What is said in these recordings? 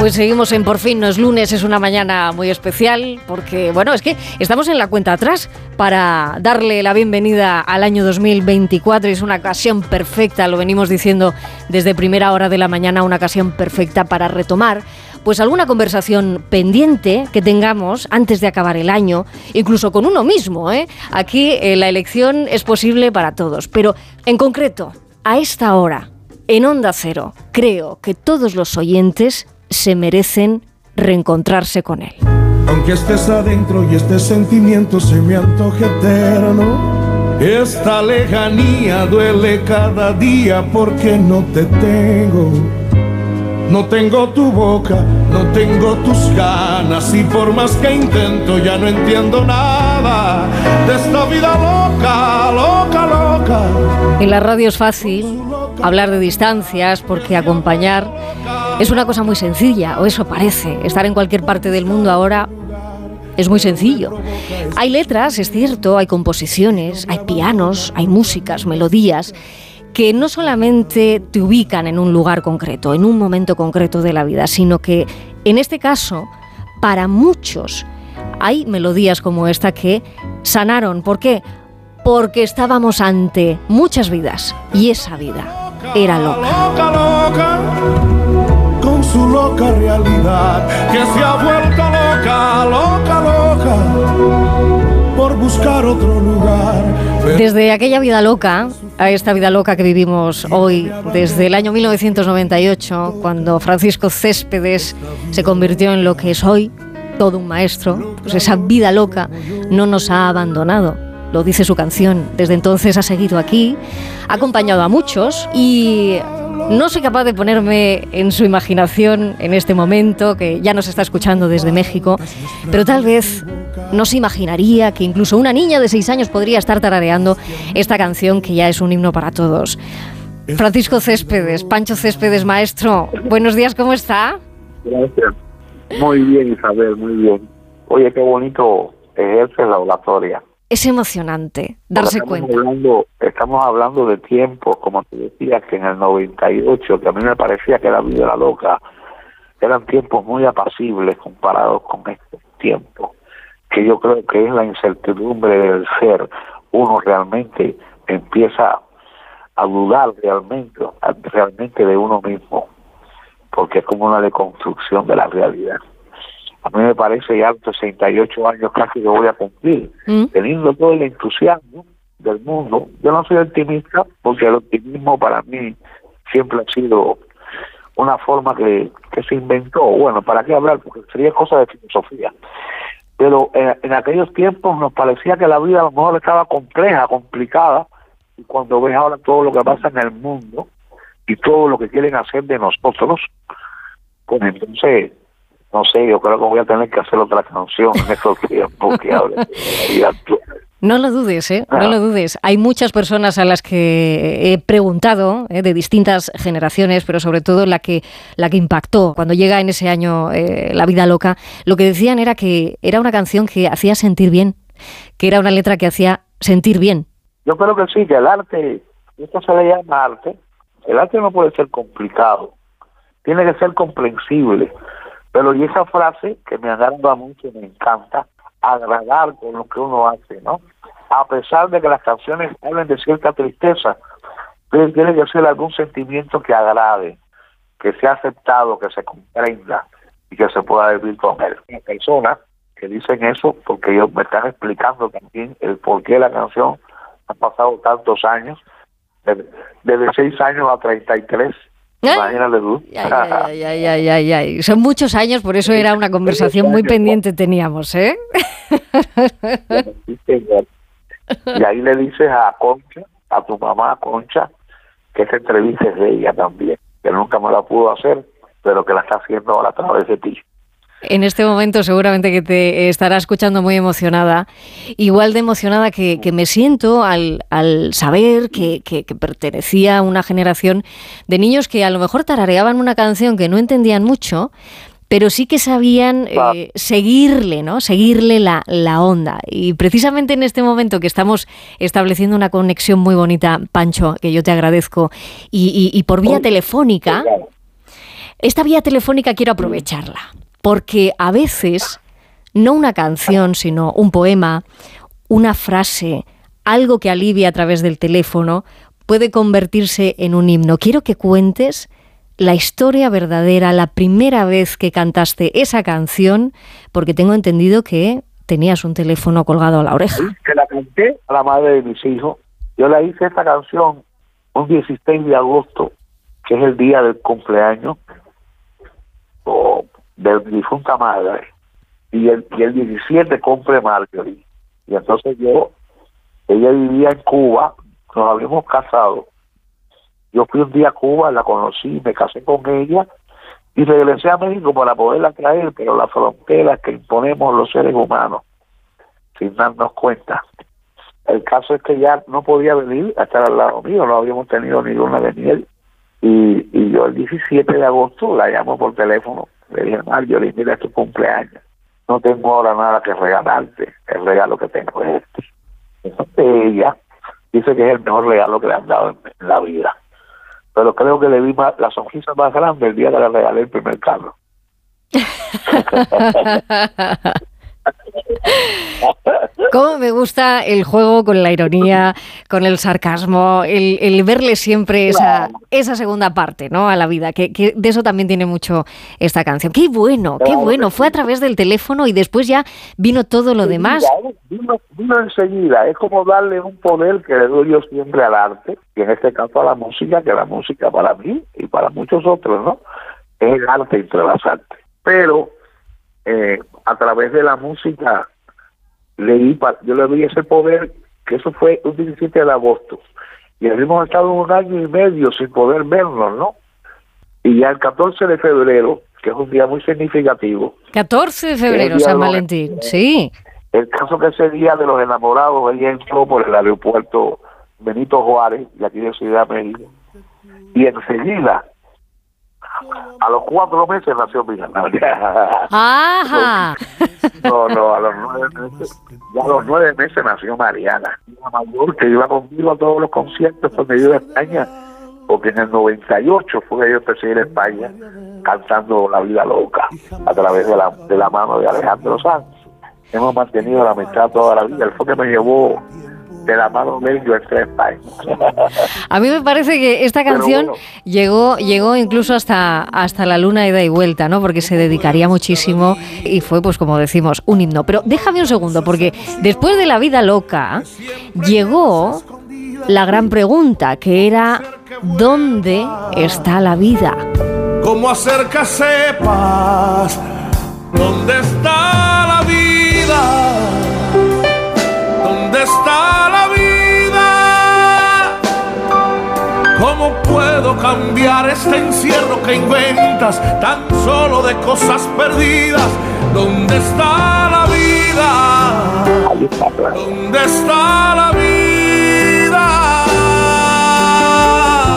Pues seguimos en Por fin no es lunes, es una mañana muy especial porque, bueno, es que estamos en la cuenta atrás para darle la bienvenida al año 2024 y es una ocasión perfecta, lo venimos diciendo desde primera hora de la mañana, una ocasión perfecta para retomar pues alguna conversación pendiente que tengamos antes de acabar el año, incluso con uno mismo. ¿eh? Aquí eh, la elección es posible para todos, pero en concreto, a esta hora, en Onda Cero, creo que todos los oyentes se merecen reencontrarse con él. Aunque estés adentro y este sentimiento se me antoje eterno, esta lejanía duele cada día porque no te tengo. No tengo tu boca, no tengo tus ganas y por más que intento ya no entiendo nada de esta vida loca, loca, loca. En la radio es fácil hablar de distancias porque acompañar es una cosa muy sencilla, o eso parece. Estar en cualquier parte del mundo ahora es muy sencillo. Hay letras, es cierto, hay composiciones, hay pianos, hay músicas, melodías que no solamente te ubican en un lugar concreto, en un momento concreto de la vida, sino que en este caso, para muchos, hay melodías como esta que sanaron. ¿Por qué? Porque estábamos ante muchas vidas y esa vida era loca. Su loca realidad, que se ha vuelto loca, loca, loca por buscar otro lugar. Desde aquella vida loca a esta vida loca que vivimos hoy, desde el año 1998, cuando Francisco Céspedes se convirtió en lo que es hoy, todo un maestro, pues esa vida loca no nos ha abandonado. Lo dice su canción. Desde entonces ha seguido aquí, ha acompañado a muchos y no soy capaz de ponerme en su imaginación en este momento, que ya nos está escuchando desde México, pero tal vez no se imaginaría que incluso una niña de seis años podría estar tarareando esta canción que ya es un himno para todos. Francisco Céspedes, Pancho Céspedes, maestro, buenos días, ¿cómo está? Gracias. Muy bien, Isabel, muy bien. Oye, qué bonito ejerce la oratoria. Es emocionante darse estamos cuenta. Hablando, estamos hablando de tiempos, como te decía, que en el 98, que a mí me parecía que la vida era loca, eran tiempos muy apacibles comparados con estos tiempos que yo creo que es la incertidumbre del ser. Uno realmente empieza a dudar realmente, realmente de uno mismo, porque es como una deconstrucción de la realidad. A mí me parece ya 68 años casi que voy a cumplir, mm. teniendo todo el entusiasmo del mundo. Yo no soy optimista porque el optimismo para mí siempre ha sido una forma que, que se inventó. Bueno, ¿para qué hablar? Porque sería cosa de filosofía pero eh, en, aquellos tiempos nos parecía que la vida a lo mejor estaba compleja, complicada, y cuando ves ahora todo lo que pasa en el mundo y todo lo que quieren hacer de nosotros, pues entonces, no sé, yo creo que voy a tener que hacer otra canción en estos tiempos que no lo dudes, ¿eh? No lo dudes. Hay muchas personas a las que he preguntado, ¿eh? de distintas generaciones, pero sobre todo la que, la que impactó cuando llega en ese año eh, La vida loca. Lo que decían era que era una canción que hacía sentir bien, que era una letra que hacía sentir bien. Yo creo que sí, que el arte, esto se le llama arte, el arte no puede ser complicado, tiene que ser comprensible. Pero y esa frase que me agrada mucho, me encanta, agradar con lo que uno hace, ¿no? A pesar de que las canciones hablen de cierta tristeza, pero tiene que ser algún sentimiento que agrade, que sea aceptado, que se comprenda y que se pueda vivir con él. Hay personas que dicen eso porque ellos me están explicando también el por qué la canción ha pasado tantos años, desde, desde 6 años a 33 Imagínate tú. Son muchos años, por eso era una conversación muy pendiente teníamos, ¿eh? Y ahí le dices a Concha, a tu mamá Concha, que esa entrevista es de ella también, que nunca me la pudo hacer, pero que la está haciendo ahora a través de ti. En este momento seguramente que te estará escuchando muy emocionada, igual de emocionada que, me siento al, saber que, pertenecía a una generación de niños que a lo mejor tarareaban una canción que no entendían mucho, pero sí que sabían eh, seguirle, ¿no? Seguirle la, onda. Y precisamente en este momento que estamos estableciendo una conexión muy bonita, Pancho, que yo te agradezco, y, por vía telefónica, esta vía telefónica quiero aprovecharla, porque a veces no una canción, sino un poema, una frase, algo que alivia a través del teléfono, puede convertirse en un himno. Quiero que cuentes la historia verdadera, la primera vez que cantaste esa canción, porque tengo entendido que tenías un teléfono colgado a la oreja. Que la canté a la madre de mis hijos. Yo la hice esta canción un 16 de agosto, que es el día del cumpleaños de difunta madre, y el, y el 17 cumple Marjorie. Y entonces yo, ella vivía en Cuba, nos habíamos casado. Yo fui un día a Cuba, la conocí, me casé con ella y regresé a México para poderla traer, pero las fronteras que imponemos los seres humanos, sin darnos cuenta. El caso es que ya no podía venir a estar al lado mío, no habíamos tenido ni luna de miel. Y, y yo el 17 de agosto la llamo por teléfono. Le dije, Marjorie, mira, tu cumpleaños. No tengo ahora nada que regalarte. El regalo que tengo es este. Entonces ella dice que es el mejor regalo que le han dado en, la vida. Pero creo que le vi más, la sonrisa más grande el día que le regalé el primer carro. ¿Cómo me gusta el juego con la ironía, con el sarcasmo, el, verle siempre esa, esa segunda parte ¿no? a la vida? Que, de eso también tiene mucho esta canción. Qué bueno, qué bueno. Fue a través del teléfono y después ya vino todo lo demás. ¿eh? Vino, vino enseguida. Es como darle un poder que le doy yo siempre al arte, y en este caso a la música, que la música para mí y para muchos otros, ¿no? Es el arte entre las artes. Pero eh, a través de la música leí, yo le di ese poder, que eso fue un 17 de agosto, y habíamos estado un año y medio sin poder vernos, ¿no? Y ya el 14 de febrero, que es un día muy significativo. 14 de febrero, San Valentín, sí. El caso que ese día de los enamorados, ella entró por el aeropuerto Benito Juárez, de aquí de Ciudad México, y enseguida a los cuatro meses nació mi hija. Ajá. No, no, a los nueve meses, ya a los nueve meses nació Mariana, una mayor que iba conmigo a todos los conciertos donde yo iba a España, porque en el 98 fue que yo empecé a ir a España cantando La Vida Loca a través de la, de la mano de Alejandro Sanz. Hemos mantenido la amistad toda la vida. Él fue que me llevó de la mano de yo entré A mí me parece que esta canción llegó llegó incluso hasta hasta la luna ida y vuelta, ¿no? Porque se dedicaría muchísimo y fue pues como decimos, un himno, pero déjame un segundo porque después de la vida loca llegó la gran pregunta que era ¿dónde está la vida? ¿Cómo hacer que sepas dónde está la vida? ¿Dónde está la ¿Cómo puedo cambiar este encierro que inventas tan solo de cosas perdidas? ¿Dónde está la vida? ¿Dónde está la vida?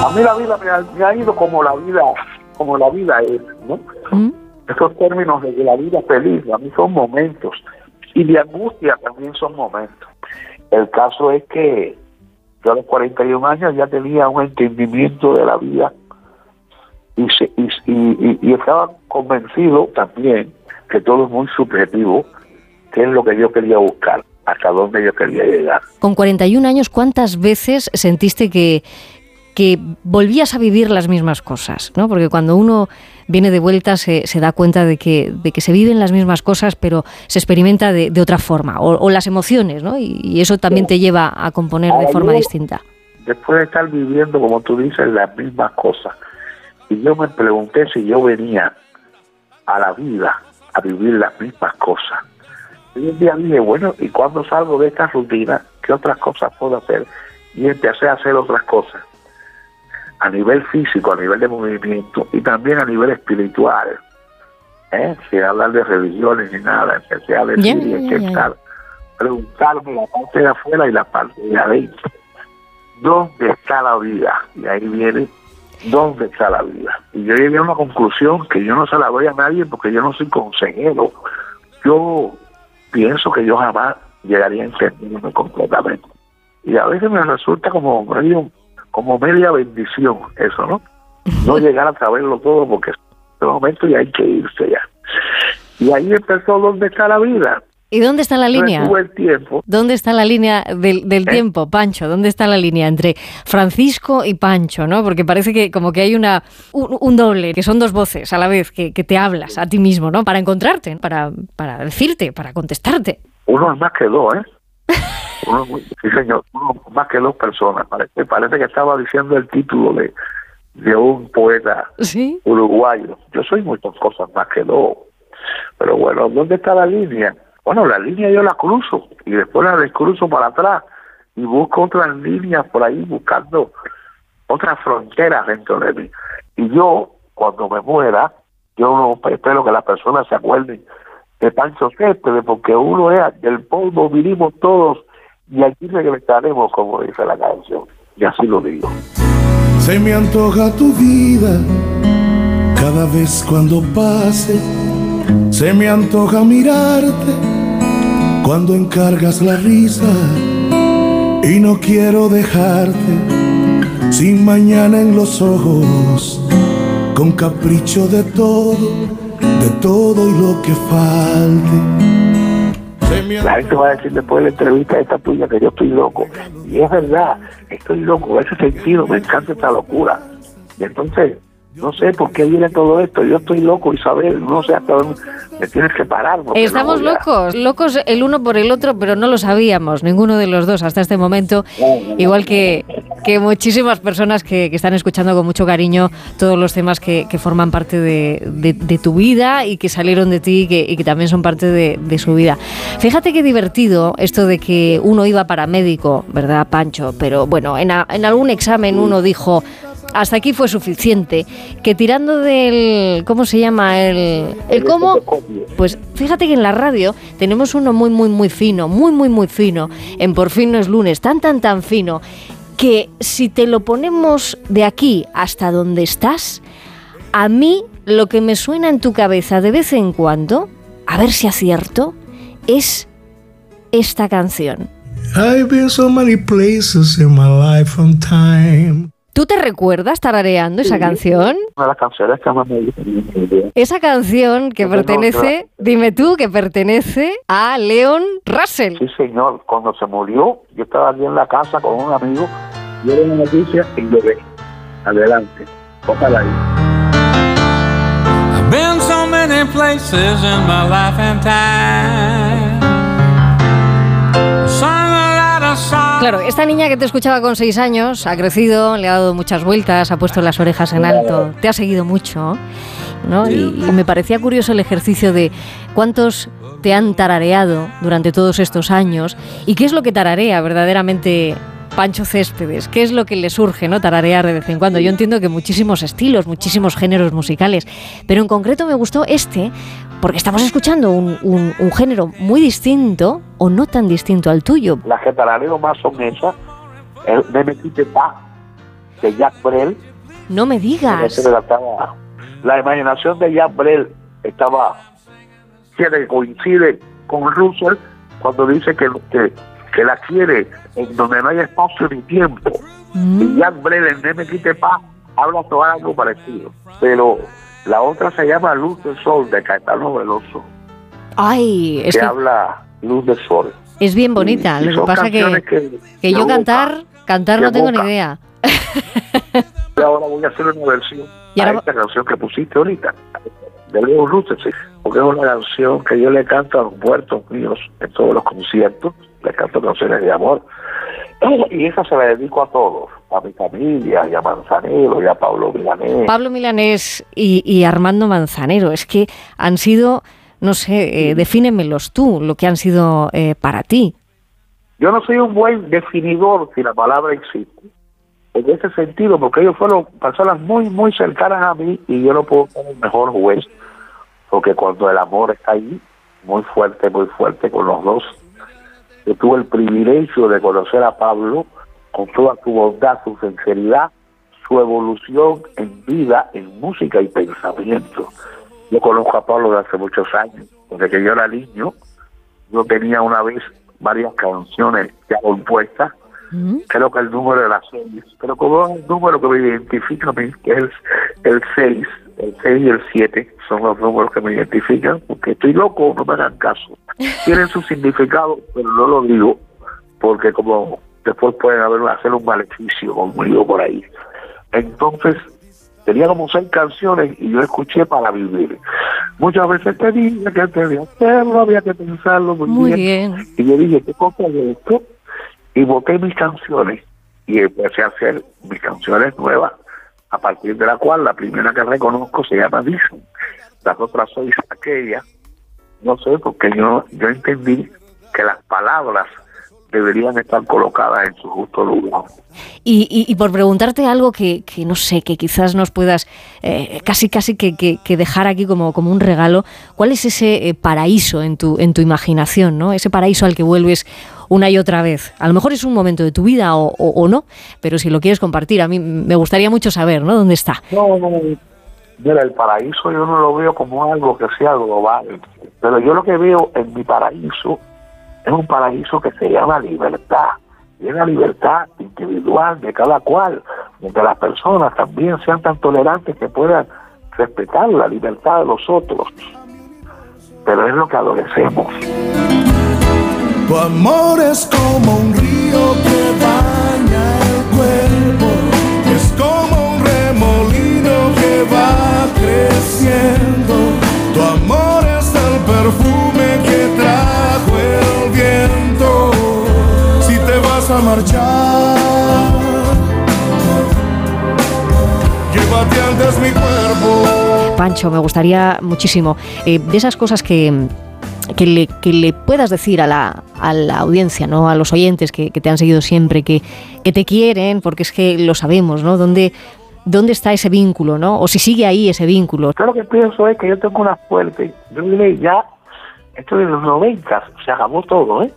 A mí la vida me ha, ido como la vida, como la vida es, ¿no? ¿Mm? Esos términos de la vida feliz, a mí son momentos y de angustia también son momentos. El caso es que yo a los 41 años ya tenía un entendimiento de la vida y, y, estaba convencido también que todo es muy subjetivo, que es lo que yo quería buscar, hasta dónde yo quería llegar. Con 41 años, ¿cuántas veces sentiste que, que volvías a vivir las mismas cosas, ¿no? Porque cuando uno viene de vuelta se, se da cuenta de que, de que se viven las mismas cosas, pero se experimenta de, de otra forma, o, las emociones, ¿no? Y, eso también te lleva a componer de forma distinta. Después de estar viviendo, como tú dices, las mismas cosas, y yo me pregunté si yo venía a la vida a vivir las mismas cosas. Y un día dije, bueno, ¿y cuando salgo de esta rutina, qué otras cosas puedo hacer? Y empecé a hacer otras cosas a nivel físico, a nivel de movimiento y también a nivel espiritual. ¿eh? Sin hablar de religiones ni nada, empecé a decir y preguntarme la parte de afuera y la parte de adentro. ¿Dónde está la vida? Y ahí viene, ¿dónde está la vida? Y yo llegué a una conclusión que yo no se la doy a nadie porque yo no soy consejero. Yo pienso que yo jamás llegaría a entenderme completamente. Y a veces me resulta como medio como media bendición eso, ¿no? No llegar a saberlo todo porque este momento y hay que irse ya. Y ahí empezó donde está la vida. ¿Y dónde está la línea? el tiempo. ¿Dónde está la línea del, del ¿Eh? tiempo, Pancho? ¿Dónde está la línea entre Francisco y Pancho, no? Porque parece que como que hay una un, doble, que son dos voces a la vez, que, que, te hablas a ti mismo, ¿no? Para encontrarte, para, para decirte, para contestarte. Uno es más que dos, ¿eh? Uno, sí, señor, uno más que dos personas. Parece, parece que estaba diciendo el título de, de un poeta uruguayo. Yo soy muchas cosas más que dos. Pero bueno, ¿dónde está la línea? Bueno, la línea yo la cruzo y después la descruzo para atrás y busco otras líneas por ahí buscando otras fronteras dentro de mí. Y yo, cuando me muera, yo no espero que las personas se acuerden de Pancho Céspedes, porque uno es del polvo, vinimos todos y aquí regresaremos, como dice la canción. Y así lo digo. Se me antoja tu vida cada vez cuando pase. Se me antoja mirarte cuando encargas la risa y no quiero dejarte sin mañana en los ojos, con capricho de todo, de todo y lo que falte. La gente va a decir después de la entrevista esta tuya que yo estoy loco. Y es verdad, estoy loco, ese sentido, me encanta esta locura. Y entonces no sé por qué viene todo esto. Yo estoy loco, Isabel. No sé hasta dónde me tienes que parar. Estamos locos, locos el uno por el otro, pero no lo sabíamos, ninguno de los dos hasta este momento. Igual que, que muchísimas personas que, están escuchando con mucho cariño todos los temas que, forman parte de, tu vida y que salieron de ti y que, también son parte de, su vida. Fíjate qué divertido esto de que uno iba para médico, ¿verdad, Pancho? Pero bueno, en, en algún examen uno dijo hasta aquí fue suficiente. Que tirando del. ¿Cómo se llama? El, el cómo. Pues fíjate que en la radio tenemos uno muy, muy, muy fino, muy, muy, muy fino. En Por fin no es lunes, tan, tan, tan fino. Que si te lo ponemos de aquí hasta donde estás, a mí lo que me suena en tu cabeza de vez en cuando, a ver si acierto, es esta canción. I've been so many places in my life on time. ¿Tú te recuerdas tarareando esa canción? Una de las canciones que más me gusta. Esa canción que pertenece, dime tú, que pertenece a Leon Russell. Sí, señor. Cuando se murió, yo estaba allí en la casa con un amigo, y era una noticia y lo ve. Adelante. Ojalá. I've been so many places in my life and time. Claro, esta niña que te escuchaba con seis años ha crecido, le ha dado muchas vueltas, ha puesto las orejas en alto, te ha seguido mucho, ¿no? Y, me parecía curioso el ejercicio de cuántos te han tarareado durante todos estos años y qué es lo que tararea verdaderamente Pancho Céspedes, ¿qué es lo que le surge, no? Tararear de vez en cuando. Yo entiendo que muchísimos estilos, muchísimos géneros musicales, pero en concreto me gustó este porque estamos escuchando un, un, género muy distinto o no tan distinto al tuyo. Las que tarareo más son esas, el Me Metiste Pa, de Jack Brel. No me digas. La imaginación de Jack Brel estaba, que coincide con Russell cuando dice que, que, que, la quiere en donde no hay espacio ni tiempo. Mm. Y Jack Brel en Me Metiste Pa habla todo algo parecido. Pero la otra se llama Luz del Sol de Caetano Veloso. Ay, es que, habla Luz del Sol. Es bien bonita. lo que pasa que, que, yo cantar, cantar no tengo ni idea. y ahora voy a hacer una versión ¿Y a esta canción que pusiste ahorita, de Leo Luces, porque es una canción que yo le canto a los muertos míos en todos los conciertos, le canto canciones de amor, y esa se la dedico a todos a mi familia y a Manzanero y a Pablo Milanés. Pablo Milanés y, Armando Manzanero, es que han sido, no sé, eh, defínemelos tú, lo que han sido eh, para ti. Yo no soy un buen definidor si la palabra existe, en ese sentido, porque ellos fueron personas muy, muy cercanas a mí y yo no puedo ser el mejor juez, porque cuando el amor está ahí, muy fuerte, muy fuerte con los dos, yo tuve el privilegio de conocer a Pablo con toda su bondad, su sinceridad, su evolución en vida, en música y pensamiento. Yo conozco a Pablo desde hace muchos años, desde que yo era niño, yo tenía una vez varias canciones ya compuestas, creo que el número era seis, pero como es el número que me identifica a mí, que es el seis, el 6 y el 7 son los números que me identifican, porque estoy loco, no me hagan caso. Tienen su significado, pero no lo digo, porque como después pueden haber, hacer un maleficio conmigo por ahí. Entonces, tenía como seis canciones y yo escuché para vivir. Muchas veces te dije que hacerlo había que pensarlo muy, bien. Y yo dije, ¿qué cosa esto? Y boté mis canciones y empecé a hacer mis canciones nuevas, a partir de la cual la primera que reconozco se llama Dicen. Las otras sois aquellas. No sé, porque yo, yo entendí que las palabras deberían estar colocadas en su justo lugar. Y, por preguntarte algo que, no sé, que quizás nos puedas eh, casi casi que, que, dejar aquí como, como un regalo, ¿cuál es ese eh, paraíso en tu, en tu imaginación, ¿no? ese paraíso al que vuelves una y otra vez? A lo mejor es un momento de tu vida o, no, pero si lo quieres compartir, a mí me gustaría mucho saber ¿no? dónde está. No, no, mira, el paraíso yo no lo veo como algo que sea global, pero yo lo que veo en mi paraíso es un paraíso que se llama libertad. Y es la libertad individual de cada cual, donde las personas también sean tan tolerantes que puedan respetar la libertad de los otros. Pero es lo que adolecemos. Tu amor es como un río que baña el cuerpo, es como un remolino que va creciendo. Tu amor es el perfume que trajo el viento. Si te vas a marchar, llévate antes mi cuerpo. Pancho, me gustaría muchísimo eh, de esas cosas que que le, que le puedas decir a la, a la audiencia, ¿no? a los oyentes que, te han seguido siempre, que, que, te quieren, porque es que lo sabemos, ¿no? ¿Dónde, ¿Dónde está ese vínculo, no? O si sigue ahí ese vínculo. Yo lo que pienso es que yo tengo una fuerte, yo diré ya, esto de los 90 se acabó todo, ¿eh?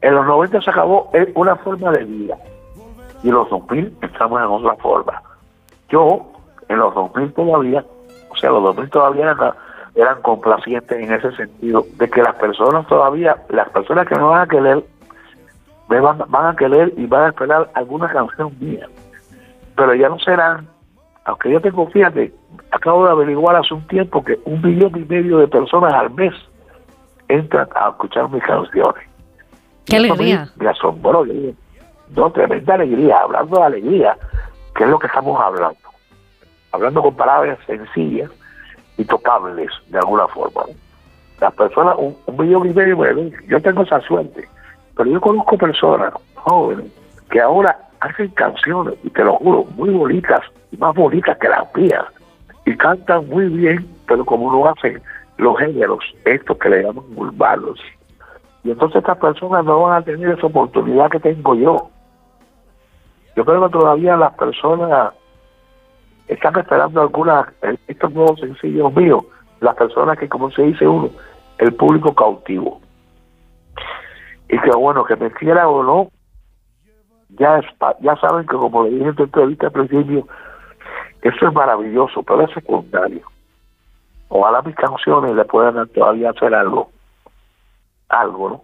En los 90 se acabó una forma de vida. Y en los 2000 estamos en otra forma. Yo, en los 2000 todavía, o sea, los 2000 todavía eran eran complacientes en ese sentido, de que las personas todavía, las personas que me van a querer, me van, van a querer y van a esperar alguna canción mía. Pero ya no serán, aunque yo tengo, fíjate, acabo de averiguar hace un tiempo que un millón y medio de personas al mes entran a escuchar mis canciones. ¡Qué alegría! Me, asombró, no, tremenda alegría, hablando de alegría, que es lo que estamos hablando. Hablando con palabras sencillas, y tocables de alguna forma. Las personas, un, millón y medio, yo tengo esa suerte, pero yo conozco personas jóvenes que ahora hacen canciones, y te lo juro, muy bonitas, más bonitas que las mías, y cantan muy bien, pero como no hacen los géneros, estos que le llaman urbanos. Y entonces estas personas no van a tener esa oportunidad que tengo yo. Yo creo que todavía las personas están esperando algunas, estos nuevos sencillos míos, las personas que, como se dice uno, el público cautivo. Y que bueno, que me quiera o no, ya, ya saben que como le dije en tu entrevista al principio, eso es maravilloso, pero es secundario. Ojalá mis canciones le puedan todavía hacer algo, algo, ¿no?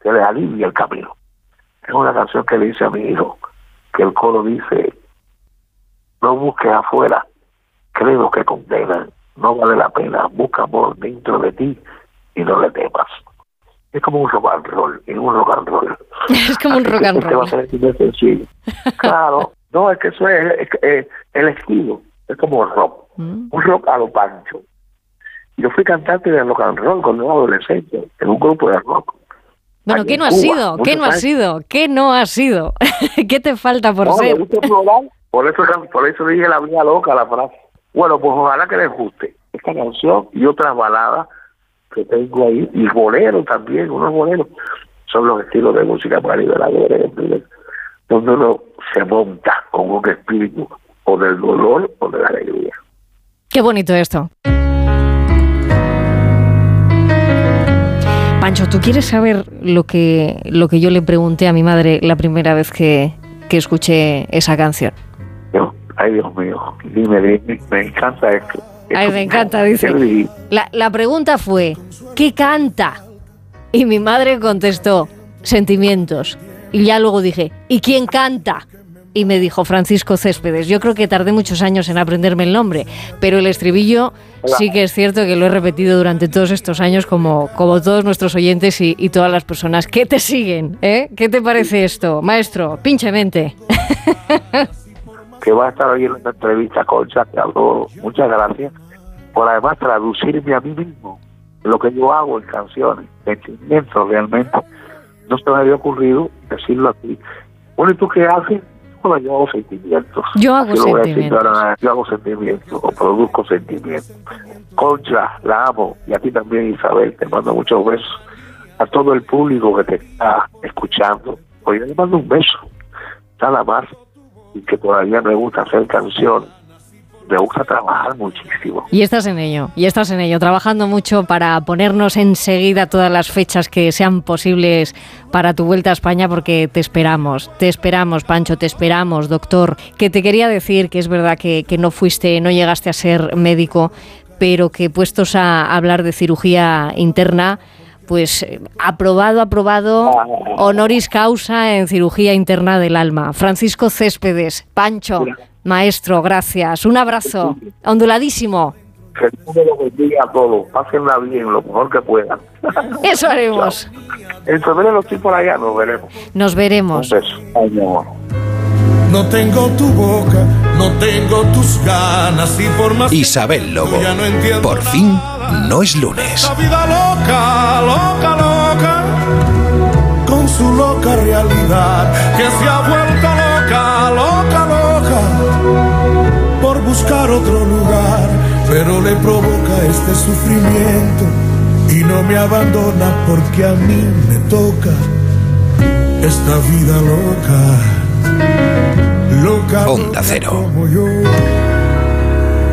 Que les alivie el camino. Es una canción que le dice a mi hijo, que el coro dice, no busques afuera, creo que condenan, no vale la pena, busca amor dentro de ti y no le temas. Es como un rock and roll, es un rock and roll. Es como un rock and roll. va a ser sencillo. claro, no, es que eso es, el estilo, es como rock, mm. un rock a lo pancho. Yo fui cantante de rock and roll cuando era adolescente, en un grupo de rock. Bueno, ¿qué no, ha sido? ¿Qué no ha sido? ¿Qué no ha sido? ¿Qué te falta por ser? Por eso, por dije la vida loca la frase. Bueno, pues ojalá que les guste esta canción y otras baladas que tengo ahí, y boleros también, unos boleros, son los estilos de música para liberadores, donde uno se monta con un espíritu o del dolor o de la alegría. Qué bonito esto. Pancho, ¿tú quieres saber lo que, lo que yo le pregunté a mi madre la primera vez que, que escuché esa canción? Ay, Dios mío, dime, dime, me encanta esto. Ay, me encanta, dice. La, la pregunta fue, ¿qué canta? Y mi madre contestó, sentimientos. Y ya luego dije, ¿y quién canta? y me dijo Francisco Céspedes. Yo creo que tardé muchos años en aprenderme el nombre, pero el estribillo sí que es cierto que lo he repetido durante todos estos años como, como todos nuestros oyentes y, todas las personas que te siguen. ¿eh? ¿Qué te parece esto? Maestro, pinchemente. que va a estar hoy en una entrevista con habló. Muchas gracias por además traducirme a mí mismo lo que yo hago en canciones, sentimientos realmente. No se me había ocurrido decirlo aquí. Bueno, ¿y tú qué haces? Bueno, yo hago sentimientos. Yo hago sentimientos. yo hago sentimientos o produzco sentimientos. Concha, la amo. Y a ti también, Isabel, te mando muchos besos. A todo el público que te está escuchando. Oye, le mando un beso. Nada más y que todavía me gusta hacer canciones. Me gusta trabajar muchísimo. Y estás en ello, y estás en ello, trabajando mucho para ponernos enseguida todas las fechas que sean posibles para tu vuelta a España, porque te esperamos, te esperamos, Pancho, te esperamos, doctor. Que te quería decir que es verdad que, que no fuiste, no llegaste a ser médico, pero que puestos a hablar de cirugía interna, pues eh, aprobado, aprobado, honoris causa en cirugía interna del alma. Francisco Céspedes, Pancho, maestro, gracias. Un abrazo, onduladísimo. Que el lo bendiga a todos, pásenla bien, lo mejor que puedan. Eso haremos. En febrero estoy por allá, nos veremos. Nos veremos. Un beso. No tengo tu boca, no tengo tus ganas y por más Isabel Lobo. por fin no es lunes. La vida loca, loca, loca, con su loca realidad, que se ha vuelto loca, loca, loca, por buscar otro lugar, pero le provoca este sufrimiento y no me abandona porque a mí me toca esta vida loca, loca. Onda Cero. Como yo.